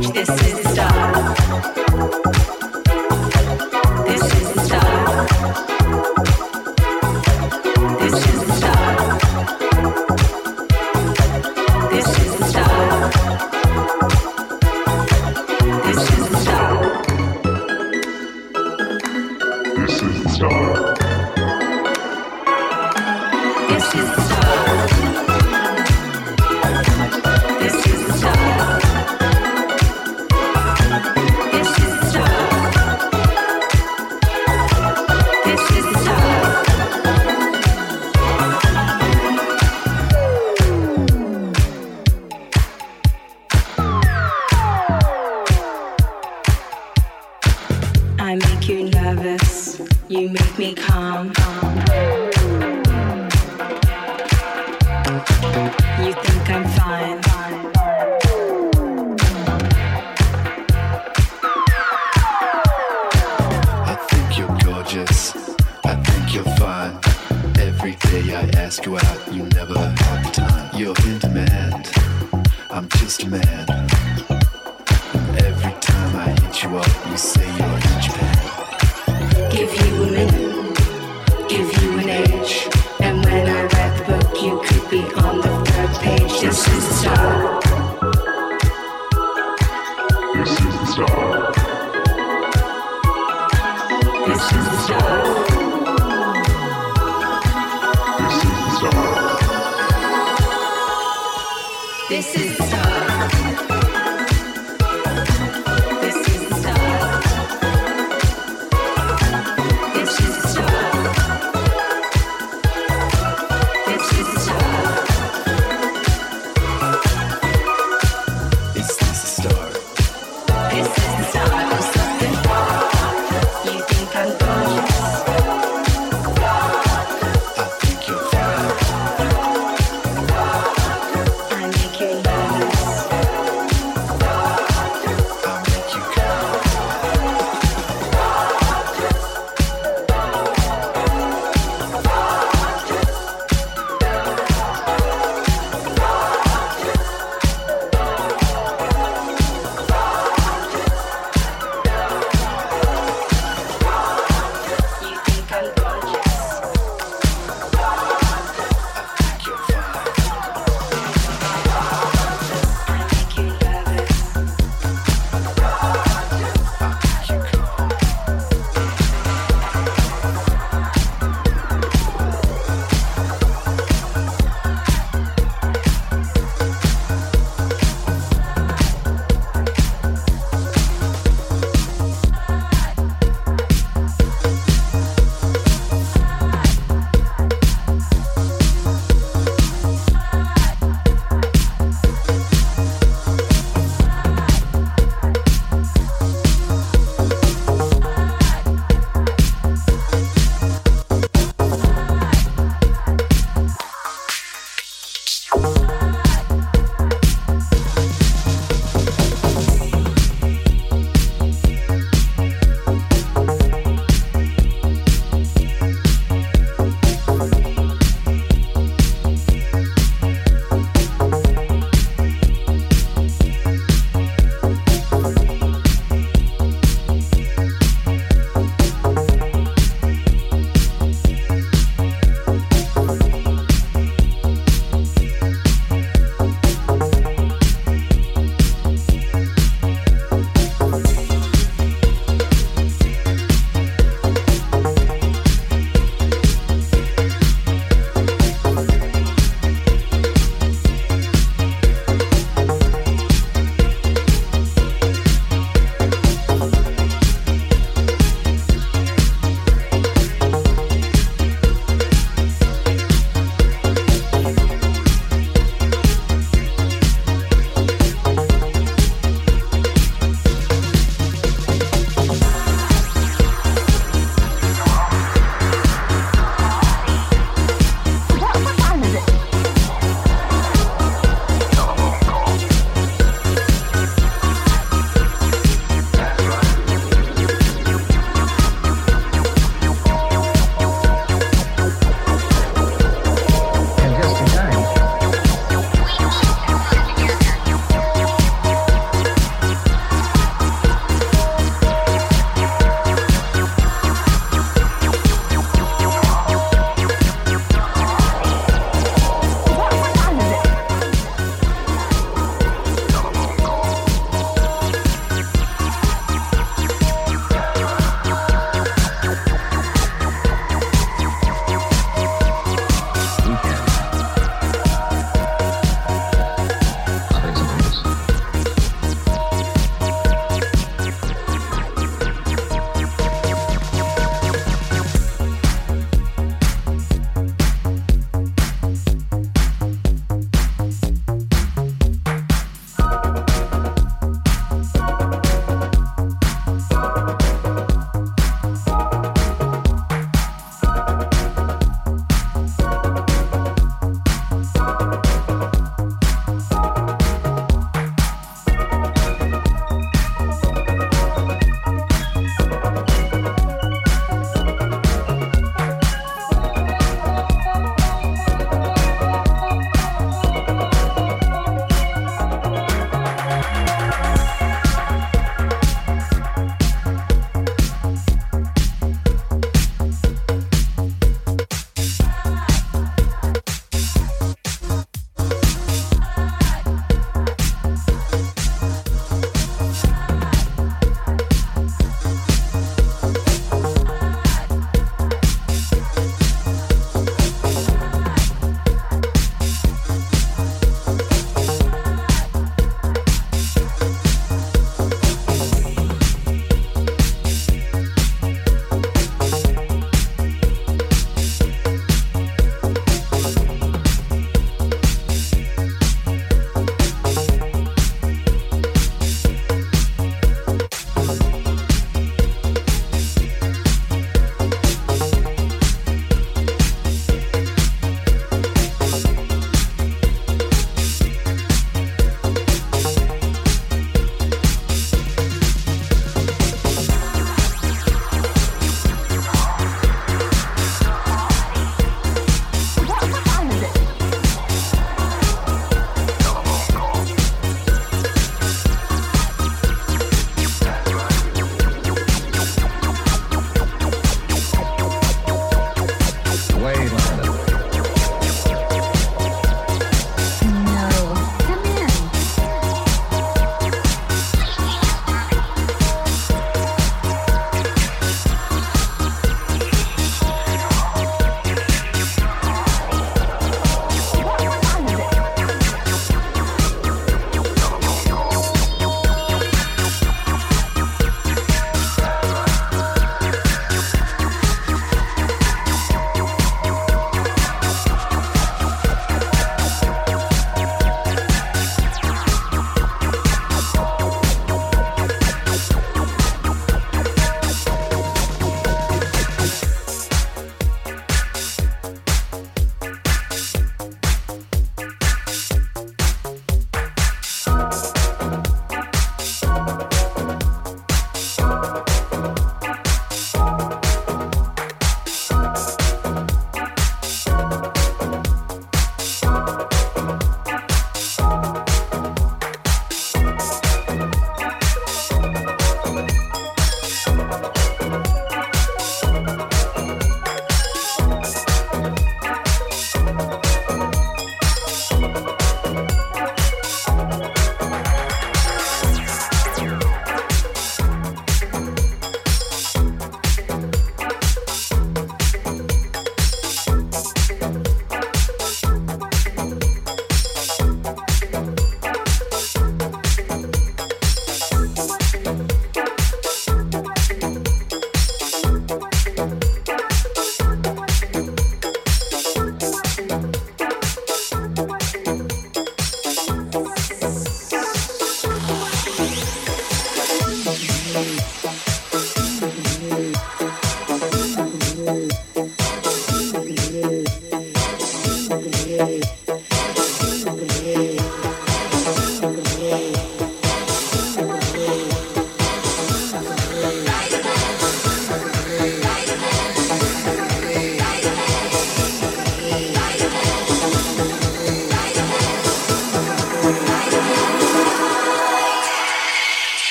This is